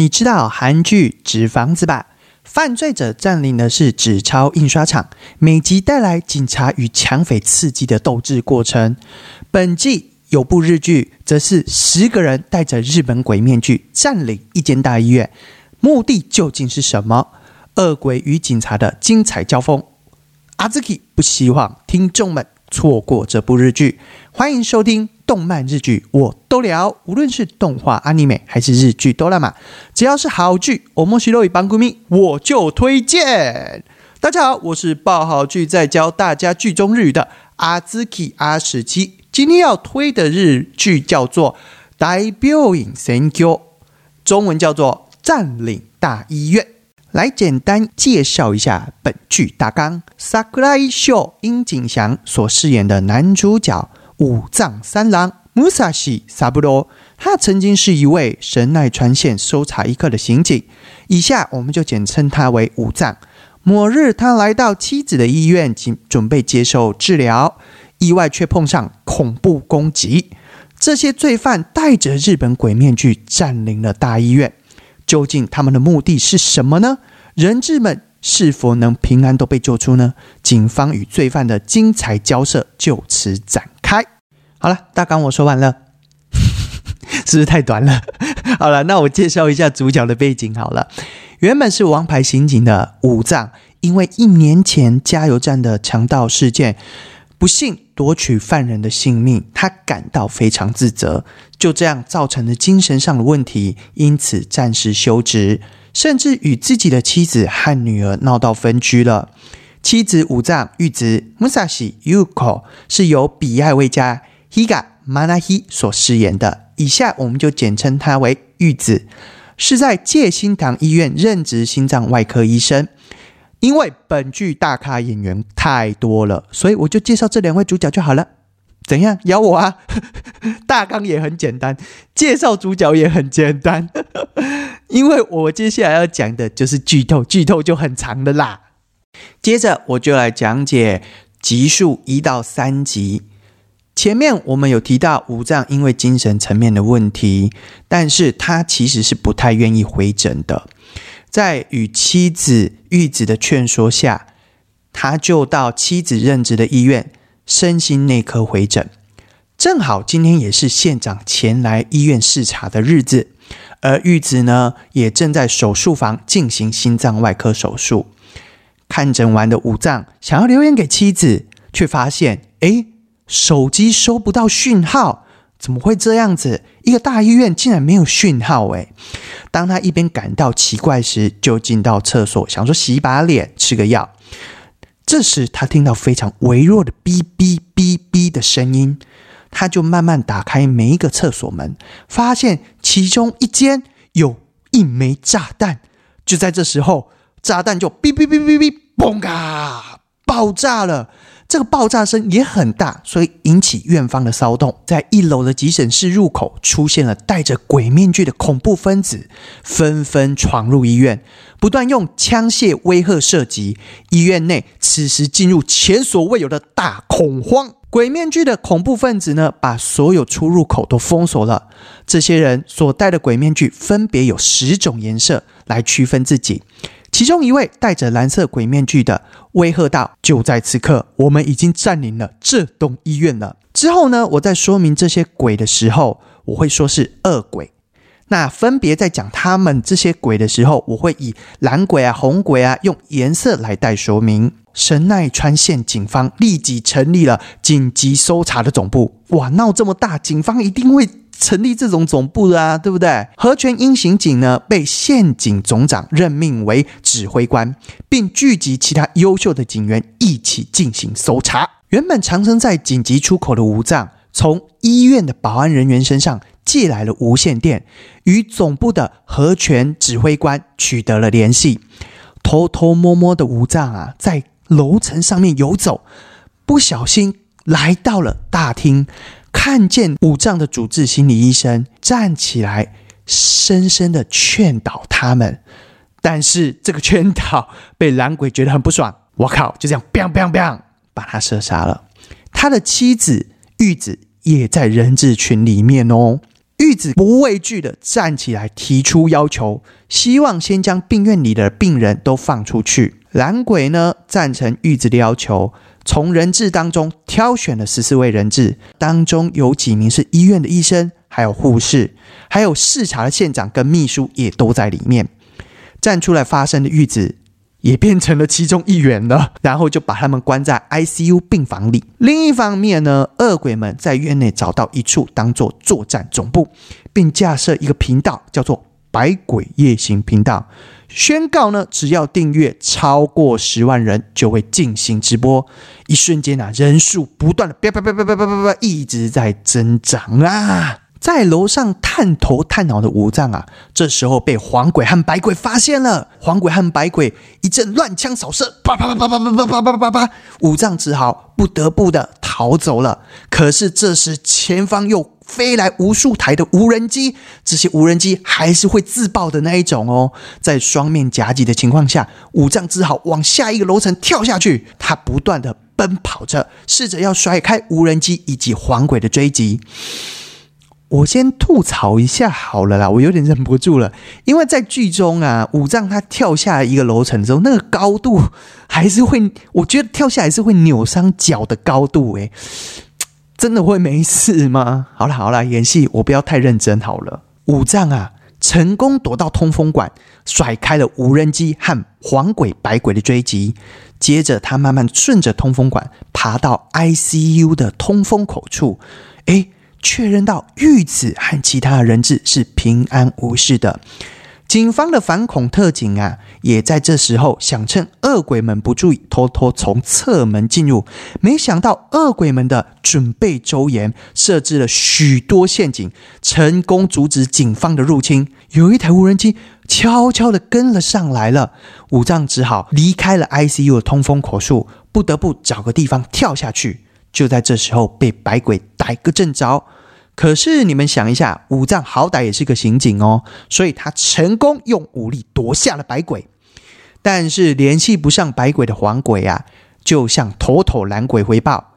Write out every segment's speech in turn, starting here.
你知道韩剧《纸房子》吧？犯罪者占领的是纸钞印刷厂，每集带来警察与抢匪刺激的斗智过程。本季有部日剧，则是十个人戴着日本鬼面具占领一间大医院，目的究竟是什么？恶鬼与警察的精彩交锋。阿兹 k 不希望听众们错过这部日剧，欢迎收听。动漫日剧我都聊，无论是动画、阿尼美还是日剧哆啦 A 只要是好剧，我莫西洛与邦古咪我就推荐。大家好，我是爆好剧在教大家剧中日语的阿兹基阿史基。今天要推的日剧叫做《大表演 Thank you》，中文叫做《占领大医院》。来简单介绍一下本剧大纲：Sakurai Sho 樱井翔所饰演的男主角。五藏三郎 Musashi Saburo，他曾经是一位神奈川县搜查一课的刑警，以下我们就简称他为五藏。某日，他来到妻子的医院，准准备接受治疗，意外却碰上恐怖攻击。这些罪犯戴着日本鬼面具占领了大医院，究竟他们的目的是什么呢？人质们是否能平安都被救出呢？警方与罪犯的精彩交涉就此展开。好了，大纲我说完了，是不是太短了？好了，那我介绍一下主角的背景。好了，原本是王牌刑警的武藏，因为一年前加油站的强盗事件，不幸夺取犯人的性命，他感到非常自责，就这样造成了精神上的问题，因此暂时休职，甚至与自己的妻子和女儿闹到分居了。妻子武藏玉子 Musashi Yuko 是由比爱未加。Higa Manahi 所饰演的，以下我们就简称他为玉子，是在界心堂医院任职心脏外科医生。因为本剧大咖演员太多了，所以我就介绍这两位主角就好了。怎样？咬我啊！大纲也很简单，介绍主角也很简单。因为我接下来要讲的就是剧透，剧透就很长的啦。接着我就来讲解集数一到三集。前面我们有提到五藏因为精神层面的问题，但是他其实是不太愿意回诊的。在与妻子玉子的劝说下，他就到妻子任职的医院身心内科回诊。正好今天也是县长前来医院视察的日子，而玉子呢也正在手术房进行心脏外科手术。看诊完的五藏想要留言给妻子，却发现哎。手机收不到讯号，怎么会这样子？一个大医院竟然没有讯号诶当他一边感到奇怪时，就进到厕所，想说洗把脸、吃个药。这时他听到非常微弱的哔哔哔哔的声音，他就慢慢打开每一个厕所门，发现其中一间有一枚炸弹。就在这时候，炸弹就哔哔哔哔哔，嘣嘎，爆炸了。这个爆炸声也很大，所以引起院方的骚动。在一楼的急诊室入口出现了戴着鬼面具的恐怖分子，纷纷闯入医院，不断用枪械威吓射击。医院内此时进入前所未有的大恐慌。鬼面具的恐怖分子呢，把所有出入口都封锁了。这些人所戴的鬼面具分别有十种颜色来区分自己。其中一位戴着蓝色鬼面具的威吓道：“就在此刻，我们已经占领了这栋医院了。”之后呢，我在说明这些鬼的时候，我会说是恶鬼。那分别在讲他们这些鬼的时候，我会以蓝鬼啊、红鬼啊，用颜色来带说明。神奈川县警方立即成立了紧急搜查的总部。哇，闹这么大，警方一定会。成立这种总部的啊，对不对？河泉英刑警呢，被县警总长任命为指挥官，并聚集其他优秀的警员一起进行搜查。原本藏身在紧急出口的吴藏，从医院的保安人员身上借来了无线电，与总部的核权指挥官取得了联系。偷偷摸摸的吴藏啊，在楼层上面游走，不小心来到了大厅。看见五藏的主治心理医生站起来，深深的劝导他们，但是这个劝导被蓝鬼觉得很不爽，我靠，就这样，bang bang bang，把他射杀了。他的妻子玉子也在人质群里面哦。玉子不畏惧的站起来提出要求，希望先将病院里的病人都放出去。蓝鬼呢赞成玉子的要求，从人质当中挑选了十四位人质，当中有几名是医院的医生，还有护士，还有视察的县长跟秘书也都在里面。站出来发声的玉子。也变成了其中一员了，然后就把他们关在 ICU 病房里。另一方面呢，恶鬼们在院内找到一处当做作战总部，并架设一个频道，叫做“百鬼夜行频道”，宣告呢，只要订阅超过十万人，就会进行直播。一瞬间啊，人数不断的叭叭叭叭叭叭叭叭一直在增长啊！在楼上探头探脑的五藏啊，这时候被黄鬼和白鬼发现了。黄鬼和白鬼一阵乱枪扫射，啪啪啪啪啪啪啪啪啪啪，五藏只好不得不的逃走了。可是这时前方又飞来无数台的无人机，这些无人机还是会自爆的那一种哦。在双面夹击的情况下，五藏只好往下一个楼层跳下去。他不断的奔跑着，试着要甩开无人机以及黄鬼的追击。我先吐槽一下好了啦，我有点忍不住了，因为在剧中啊，武藏他跳下一个楼层之后，那个高度还是会，我觉得跳下来是会扭伤脚的高度，诶，真的会没事吗？好了好了，演戏我不要太认真好了。武藏啊，成功躲到通风管，甩开了无人机和黄鬼白鬼的追击，接着他慢慢顺着通风管爬到 ICU 的通风口处，诶。确认到玉子和其他人质是平安无事的，警方的反恐特警啊，也在这时候想趁恶鬼们不注意，偷偷从侧门进入。没想到恶鬼们的准备周延，设置了许多陷阱，成功阻止警方的入侵。有一台无人机悄悄的跟了上来了，武藏只好离开了 ICU 的通风口处，不得不找个地方跳下去。就在这时候，被白鬼逮个正着。可是你们想一下，武藏好歹也是个刑警哦，所以他成功用武力夺下了白鬼。但是联系不上白鬼的黄鬼啊，就向头头蓝鬼回报。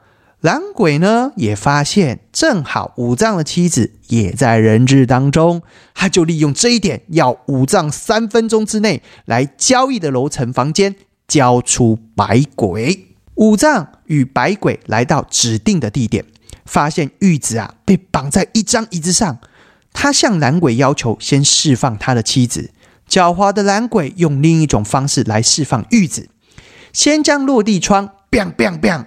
蓝鬼呢，也发现正好武藏的妻子也在人质当中，他就利用这一点，要武藏三分钟之内来交易的楼层房间交出白鬼。五藏与百鬼来到指定的地点，发现玉子啊被绑在一张椅子上。他向蓝鬼要求先释放他的妻子。狡猾的蓝鬼用另一种方式来释放玉子：先将落地窗 bang bang bang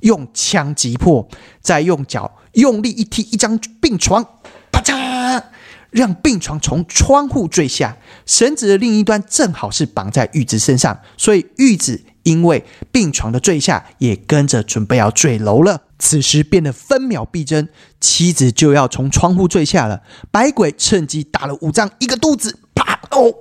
用枪击破，再用脚用力一踢一张病床，啪嚓，让病床从窗户坠下。绳子的另一端正好是绑在玉子身上，所以玉子。因为病床的坠下，也跟着准备要坠楼了。此时变得分秒必争，妻子就要从窗户坠下了。白鬼趁机打了五藏一个肚子，啪！哦，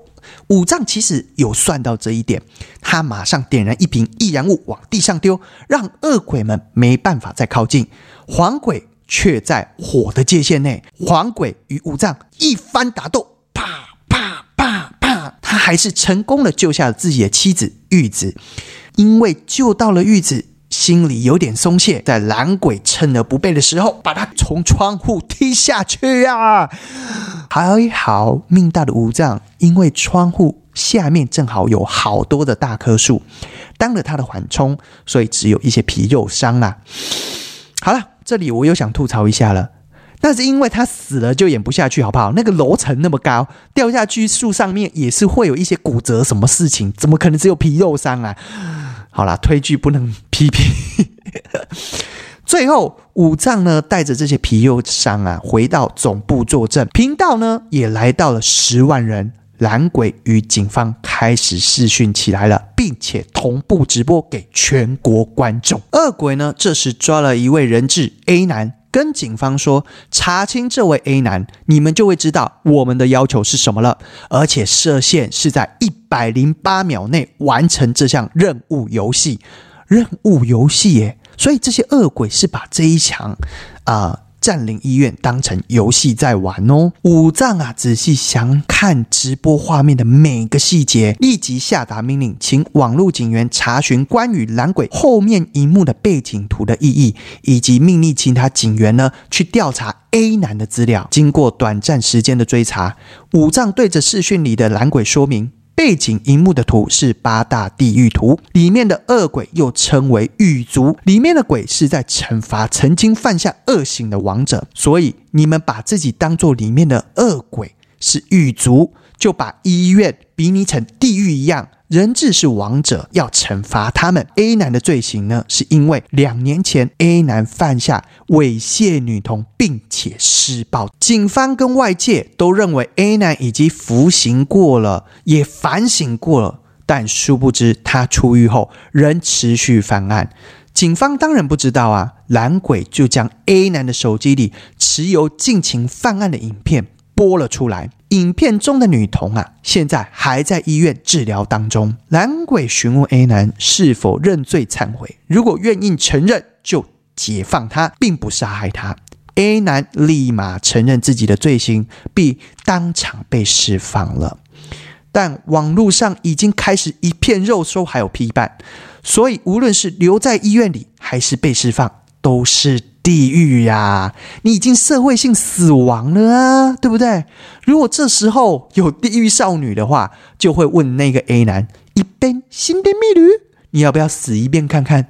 五藏其实有算到这一点，他马上点燃一瓶易燃物往地上丢，让恶鬼们没办法再靠近。黄鬼却在火的界限内，黄鬼与五藏一番打斗，啪啪啪啪，他还是成功的救下了自己的妻子玉子。因为救到了玉子，心里有点松懈，在蓝鬼趁而不备的时候，把他从窗户踢下去啊！还好命大的五藏，因为窗户下面正好有好多的大棵树，当了他的缓冲，所以只有一些皮肉伤啦。好了，这里我又想吐槽一下了，那是因为他死了就演不下去，好不好？那个楼层那么高，掉下去树上面也是会有一些骨折，什么事情？怎么可能只有皮肉伤啊？好啦，推剧不能批评。最后，五藏呢带着这些皮肉伤啊，回到总部作证。频道呢也来到了十万人，蓝鬼与警方开始视讯起来了，并且同步直播给全国观众。恶鬼呢这时抓了一位人质 A 男。跟警方说，查清这位 A 男，你们就会知道我们的要求是什么了。而且射线是在一百零八秒内完成这项任务游戏。任务游戏耶，所以这些恶鬼是把这一墙啊。占领医院当成游戏在玩哦。武藏啊，仔细详看直播画面的每个细节，立即下达命令，请网络警员查询关于蓝鬼后面一幕的背景图的意义，以及命令其他警员呢去调查 A 男的资料。经过短暂时间的追查，武藏对着视讯里的蓝鬼说明。背景荧幕的图是八大地狱图，里面的恶鬼又称为狱卒，里面的鬼是在惩罚曾经犯下恶行的王者，所以你们把自己当做里面的恶鬼是狱卒，就把医院比拟成地狱一样。人质是王者，要惩罚他们。A 男的罪行呢，是因为两年前 A 男犯下猥亵女童，并且施暴。警方跟外界都认为 A 男已经服刑过了，也反省过了，但殊不知他出狱后仍持续犯案。警方当然不知道啊，蓝鬼就将 A 男的手机里持有尽情犯案的影片播了出来。影片中的女童啊，现在还在医院治疗当中。蓝鬼询问 A 男是否认罪忏悔，如果愿意承认，就解放他，并不杀害他。A 男立马承认自己的罪行，并当场被释放了。但网络上已经开始一片肉搜，还有批判，所以无论是留在医院里，还是被释放，都是。地狱呀！你已经社会性死亡了啊，对不对？如果这时候有地狱少女的话，就会问那个 A 男：“一边新的蜜女，你要不要死一遍看看？”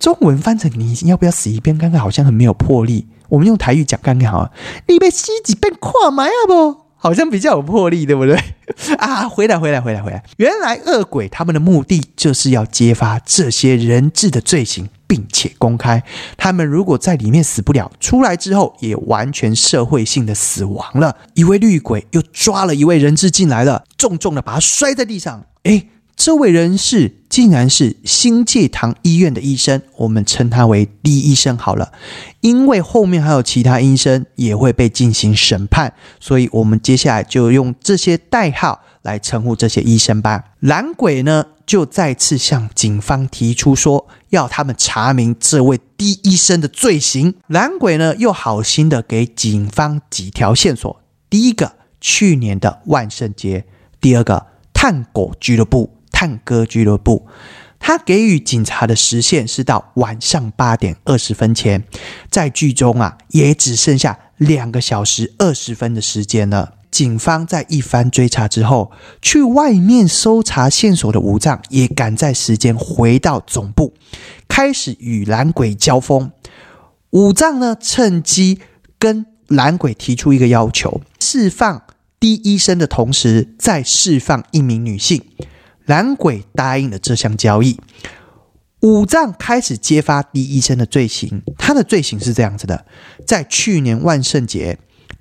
中文翻成“你要不要死一遍看看”，好像很没有魄力。我们用台语讲看看好了：“你被吸几遍跨埋啊不？”好像比较有魄力，对不对？啊，回来，回来，回来，回来！原来恶鬼他们的目的就是要揭发这些人质的罪行。并且公开，他们如果在里面死不了，出来之后也完全社会性的死亡了。一位绿鬼又抓了一位人质进来了，重重的把他摔在地上。诶，这位人士竟然是新界堂医院的医生，我们称他为 D 医生好了。因为后面还有其他医生也会被进行审判，所以我们接下来就用这些代号来称呼这些医生吧。蓝鬼呢？就再次向警方提出说，要他们查明这位第医生的罪行。蓝鬼呢，又好心的给警方几条线索：第一个，去年的万圣节；第二个，探狗俱乐部、探戈俱乐部。他给予警察的时限是到晚上八点二十分前，在剧中啊，也只剩下两个小时二十分的时间了。警方在一番追查之后，去外面搜查线索的武藏也赶在时间回到总部，开始与蓝鬼交锋。武藏呢，趁机跟蓝鬼提出一个要求：释放 D 医生的同时，再释放一名女性。蓝鬼答应了这项交易。武藏开始揭发 D 医生的罪行，他的罪行是这样子的：在去年万圣节。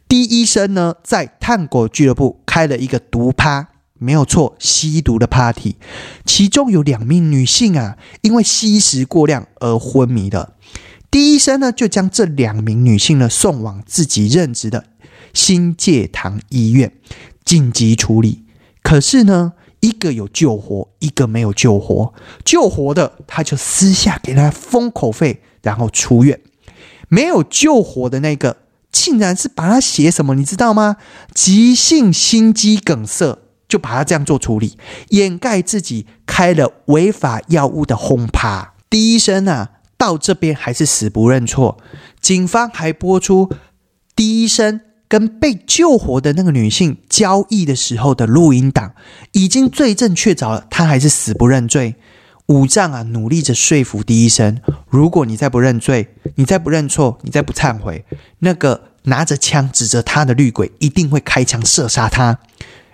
D 医生呢，在探狗俱乐部开了一个毒趴，没有错，吸毒的 party，其中有两名女性啊，因为吸食过量而昏迷了。D 医生呢，就将这两名女性呢送往自己任职的新界堂医院紧急处理。可是呢，一个有救活，一个没有救活。救活的，他就私下给他封口费，然后出院；没有救活的那个。竟然是把他写什么，你知道吗？急性心肌梗塞，就把他这样做处理，掩盖自己开了违法药物的轰趴。第医生啊，到这边还是死不认错。警方还播出第一声跟被救活的那个女性交易的时候的录音档，已经罪证确凿了，他还是死不认罪。五藏啊，努力着说服第一声：如果你再不认罪，你再不认错，你再不忏悔，那个拿着枪指着他的绿鬼一定会开枪射杀他。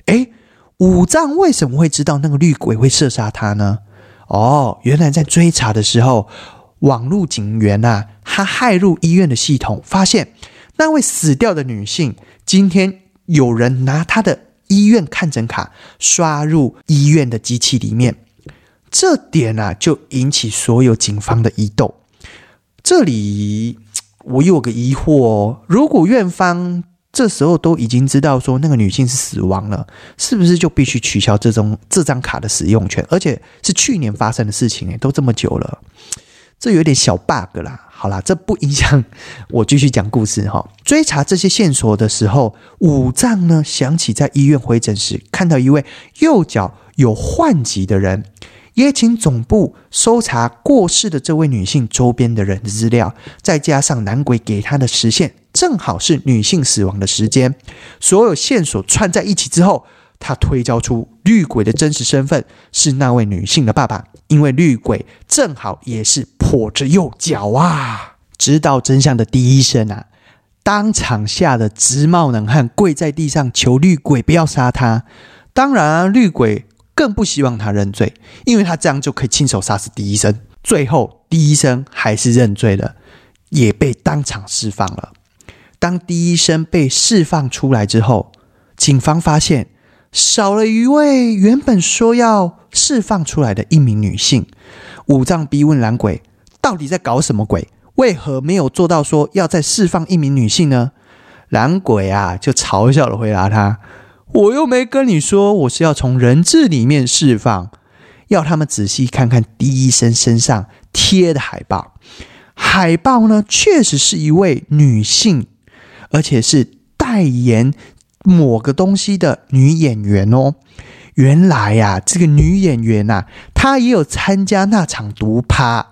诶，五藏为什么会知道那个绿鬼会射杀他呢？哦，原来在追查的时候，网络警员呐，他骇入医院的系统，发现那位死掉的女性，今天有人拿她的医院看诊卡刷入医院的机器里面。这点啊，就引起所有警方的疑窦。这里我有个疑惑哦，如果院方这时候都已经知道说那个女性是死亡了，是不是就必须取消这张这张卡的使用权？而且是去年发生的事情，诶，都这么久了，这有点小 bug 啦。好啦，这不影响我继续讲故事哈。追查这些线索的时候，武藏呢想起在医院回诊时看到一位右脚有患疾的人，也请总部搜查过世的这位女性周边的人的资料，再加上男鬼给他的时限正好是女性死亡的时间，所有线索串在一起之后。他推敲出绿鬼的真实身份是那位女性的爸爸，因为绿鬼正好也是跛着右脚啊！知道真相的第一声啊，当场吓得直冒冷汗，跪在地上求绿鬼不要杀他。当然啊，绿鬼更不希望他认罪，因为他这样就可以亲手杀死第一生。最后，第一生还是认罪了，也被当场释放了。当第一生被释放出来之后，警方发现。少了一位原本说要释放出来的一名女性，五藏逼问蓝鬼到底在搞什么鬼？为何没有做到说要再释放一名女性呢？蓝鬼啊，就嘲笑的回答他：“我又没跟你说我是要从人质里面释放，要他们仔细看看第一生身上贴的海报。海报呢，确实是一位女性，而且是代言。”某个东西的女演员哦，原来呀，这个女演员呐，她也有参加那场毒趴。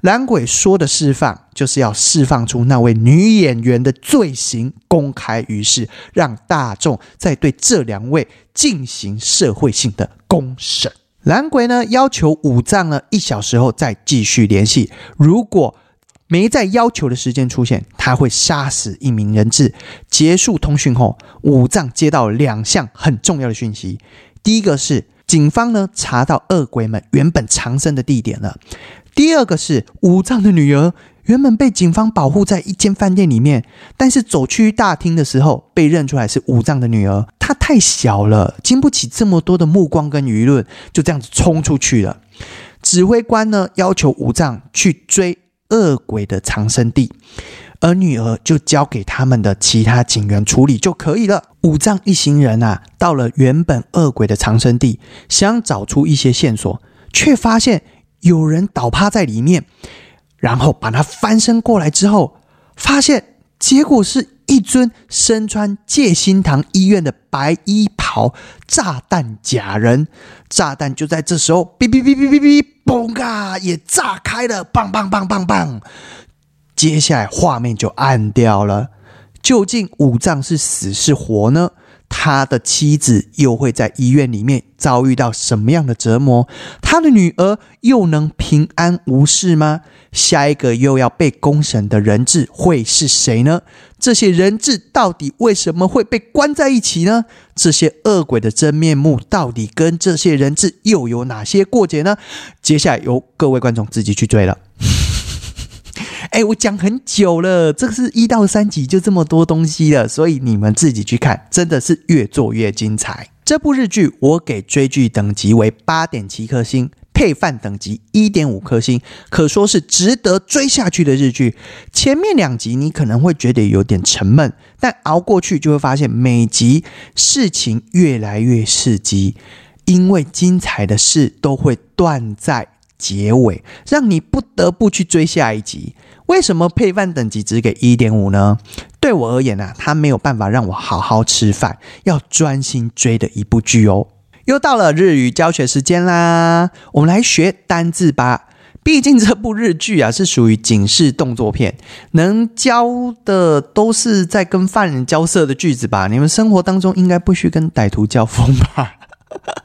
蓝鬼说的释放，就是要释放出那位女演员的罪行，公开于世，让大众再对这两位进行社会性的公审。蓝鬼呢，要求五藏呢一小时后再继续联系，如果。没在要求的时间出现，他会杀死一名人质。结束通讯后，武藏接到两项很重要的讯息。第一个是警方呢查到恶鬼们原本藏身的地点了。第二个是武藏的女儿原本被警方保护在一间饭店里面，但是走去大厅的时候被认出来是武藏的女儿。她太小了，经不起这么多的目光跟舆论，就这样子冲出去了。指挥官呢要求武藏去追。恶鬼的藏身地，而女儿就交给他们的其他警员处理就可以了。五藏一行人啊，到了原本恶鬼的藏身地，想找出一些线索，却发现有人倒趴在里面，然后把他翻身过来之后，发现结果是一尊身穿戒心堂医院的白衣袍炸弹假人。炸弹就在这时候，哔哔哔哔哔哔。嘣啊！也炸开了，棒棒棒棒棒！接下来画面就暗掉了。究竟五藏是死是活呢？他的妻子又会在医院里面遭遇到什么样的折磨？他的女儿又能平安无事吗？下一个又要被公审的人质会是谁呢？这些人质到底为什么会被关在一起呢？这些恶鬼的真面目到底跟这些人质又有哪些过节呢？接下来由各位观众自己去追了。哎，我讲很久了，这个是一到三集就这么多东西了，所以你们自己去看，真的是越做越精彩。这部日剧我给追剧等级为八点七颗星，配饭等级一点五颗星，可说是值得追下去的日剧。前面两集你可能会觉得有点沉闷，但熬过去就会发现每集事情越来越刺激，因为精彩的事都会断在结尾，让你不得不去追下一集。为什么配饭等级只给一点五呢？对我而言呢，它没有办法让我好好吃饭，要专心追的一部剧哦。又到了日语教学时间啦，我们来学单字吧。毕竟这部日剧啊是属于警示动作片，能教的都是在跟犯人交涉的句子吧？你们生活当中应该不需跟歹徒交锋吧？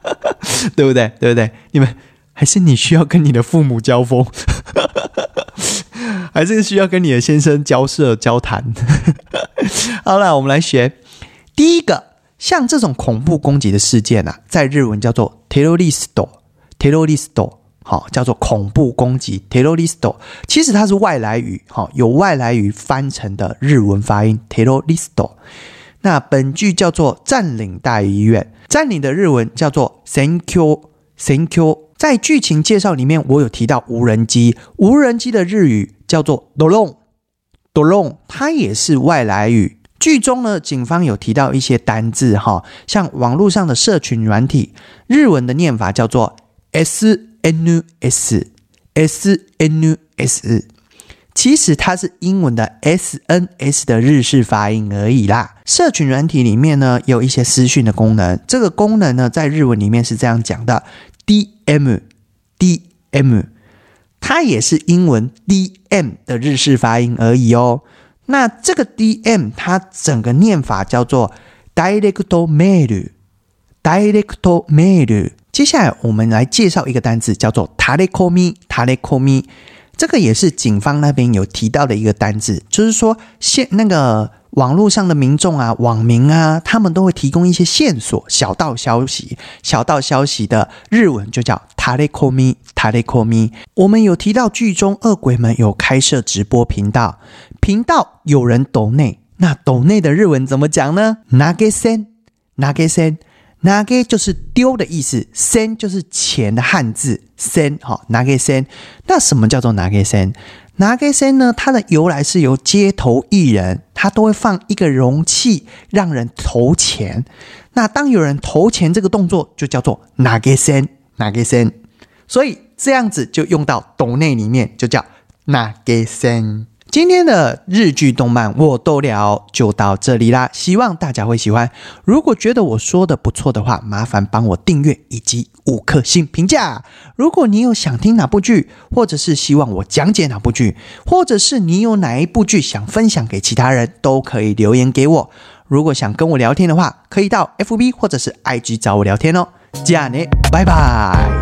对不对？对不对？你们还是你需要跟你的父母交锋？还是需要跟你的先生交涉交谈。好了，我们来学第一个，像这种恐怖攻击的事件啊，在日文叫做 terrorist，terrorist，好，叫做恐怖攻击 terrorist。其实它是外来语，好，有外来语翻成的日文发音 terrorist。那本剧叫做占领大医院，占领的日文叫做 thank you，thank you。在剧情介绍里面，我有提到无人机，无人机的日语叫做 drone，drone，它也是外来语。剧中呢，警方有提到一些单字哈，像网络上的社群软体，日文的念法叫做 SNS，SNS，其实它是英文的 S N S 的日式发音而已啦。社群软体里面呢有一些私讯的功能，这个功能呢在日文里面是这样讲的：D M D M，它也是英文 D M 的日式发音而已哦。那这个 D M 它整个念法叫做 Direct Mail，Direct Mail。接下来我们来介绍一个单词，叫做 t a l e k o m i t a l e k o m i。这个也是警方那边有提到的一个单字，就是说现那个网络上的民众啊、网民啊，他们都会提供一些线索、小道消息。小道消息的日文就叫 Telekomi，Telekomi。我们有提到剧中恶鬼们有开设直播频道，频道有人抖内，那抖内的日文怎么讲呢？Nagasen，Nagasen。拿给就是丢的意思，sen 就是钱的汉字，sen 哈，拿给 sen。那什么叫做拿给 sen？拿给 sen 呢？它的由来是由街头艺人，他都会放一个容器让人投钱。那当有人投钱这个动作，就叫做拿给 sen，拿给 sen。所以这样子就用到懂内里面，就叫拿给 sen。今天的日剧动漫我都聊就到这里啦，希望大家会喜欢。如果觉得我说的不错的话，麻烦帮我订阅以及五颗星评价。如果你有想听哪部剧，或者是希望我讲解哪部剧，或者是你有哪一部剧想分享给其他人，都可以留言给我。如果想跟我聊天的话，可以到 FB 或者是 IG 找我聊天哦。这样呢，拜拜。